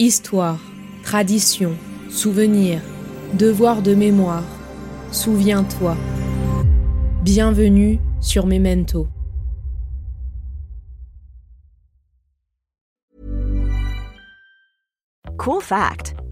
Histoire, tradition, souvenir, devoir de mémoire. Souviens-toi. Bienvenue sur Memento. Cool fact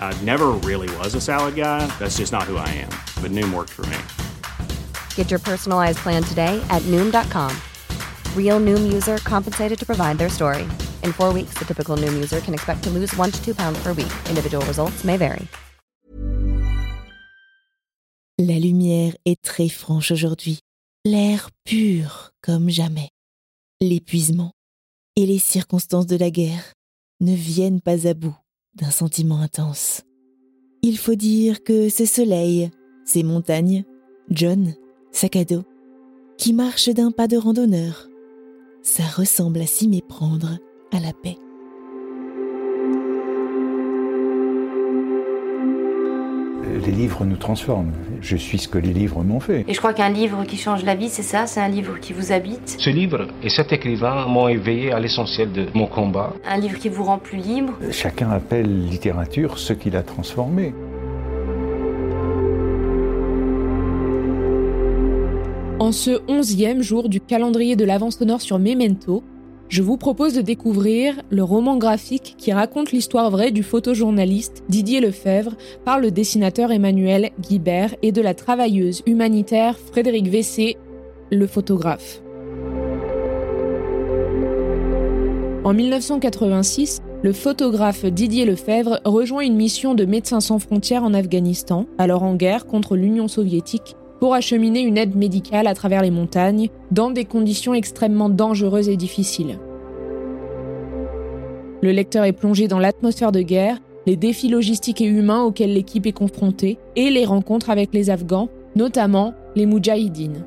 I never really was a salad guy. That's just not who I am. But Noom worked for me. Get your personalized plan today at Noom.com. Real Noom user compensated to provide their story. In four weeks, the typical Noom user can expect to lose one to two pounds per week. Individual results may vary. La lumière est très franche aujourd'hui. L'air pur comme jamais. L'épuisement et les circonstances de la guerre ne viennent pas à bout d'un sentiment intense. Il faut dire que ce soleil, ces montagnes, John, sac à dos, qui marche d'un pas de randonneur, ça ressemble à s'y méprendre à la paix. Les livres nous transforment. Je suis ce que les livres m'ont fait. Et je crois qu'un livre qui change la vie, c'est ça, c'est un livre qui vous habite. Ce livre et cet écrivain m'ont éveillé à l'essentiel de mon combat. Un livre qui vous rend plus libre. Chacun appelle littérature ce qu'il a transformé. En ce onzième jour du calendrier de l'avance sonore sur Memento, je vous propose de découvrir le roman graphique qui raconte l'histoire vraie du photojournaliste Didier Lefebvre par le dessinateur Emmanuel Guibert et de la travailleuse humanitaire Frédéric Vessé, le photographe. En 1986, le photographe Didier Lefebvre rejoint une mission de Médecins sans frontières en Afghanistan, alors en guerre contre l'Union soviétique, pour acheminer une aide médicale à travers les montagnes, dans des conditions extrêmement dangereuses et difficiles. Le lecteur est plongé dans l'atmosphère de guerre, les défis logistiques et humains auxquels l'équipe est confrontée, et les rencontres avec les Afghans, notamment les Moudjahidines.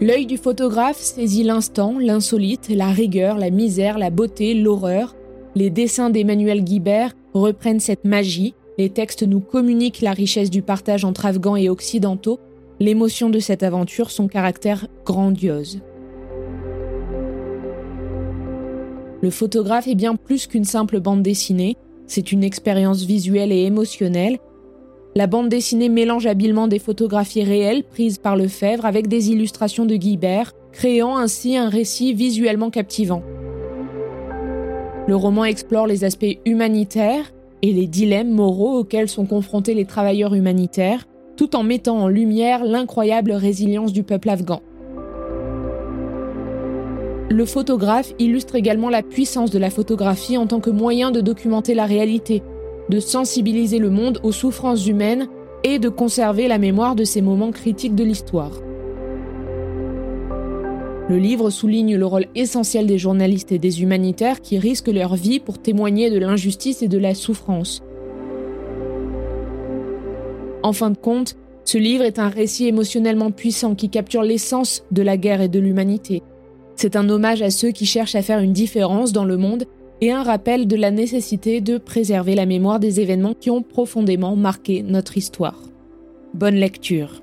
L'œil du photographe saisit l'instant, l'insolite, la rigueur, la misère, la beauté, l'horreur. Les dessins d'Emmanuel Guibert reprennent cette magie, les textes nous communiquent la richesse du partage entre Afghans et Occidentaux, l'émotion de cette aventure, son caractère grandiose. Le photographe est bien plus qu'une simple bande dessinée, c'est une expérience visuelle et émotionnelle. La bande dessinée mélange habilement des photographies réelles prises par Lefebvre avec des illustrations de Guibert, créant ainsi un récit visuellement captivant. Le roman explore les aspects humanitaires, et les dilemmes moraux auxquels sont confrontés les travailleurs humanitaires, tout en mettant en lumière l'incroyable résilience du peuple afghan. Le photographe illustre également la puissance de la photographie en tant que moyen de documenter la réalité, de sensibiliser le monde aux souffrances humaines et de conserver la mémoire de ces moments critiques de l'histoire. Le livre souligne le rôle essentiel des journalistes et des humanitaires qui risquent leur vie pour témoigner de l'injustice et de la souffrance. En fin de compte, ce livre est un récit émotionnellement puissant qui capture l'essence de la guerre et de l'humanité. C'est un hommage à ceux qui cherchent à faire une différence dans le monde et un rappel de la nécessité de préserver la mémoire des événements qui ont profondément marqué notre histoire. Bonne lecture.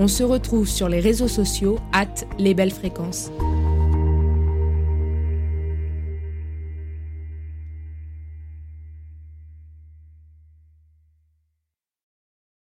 On se retrouve sur les réseaux sociaux, at les belles fréquences.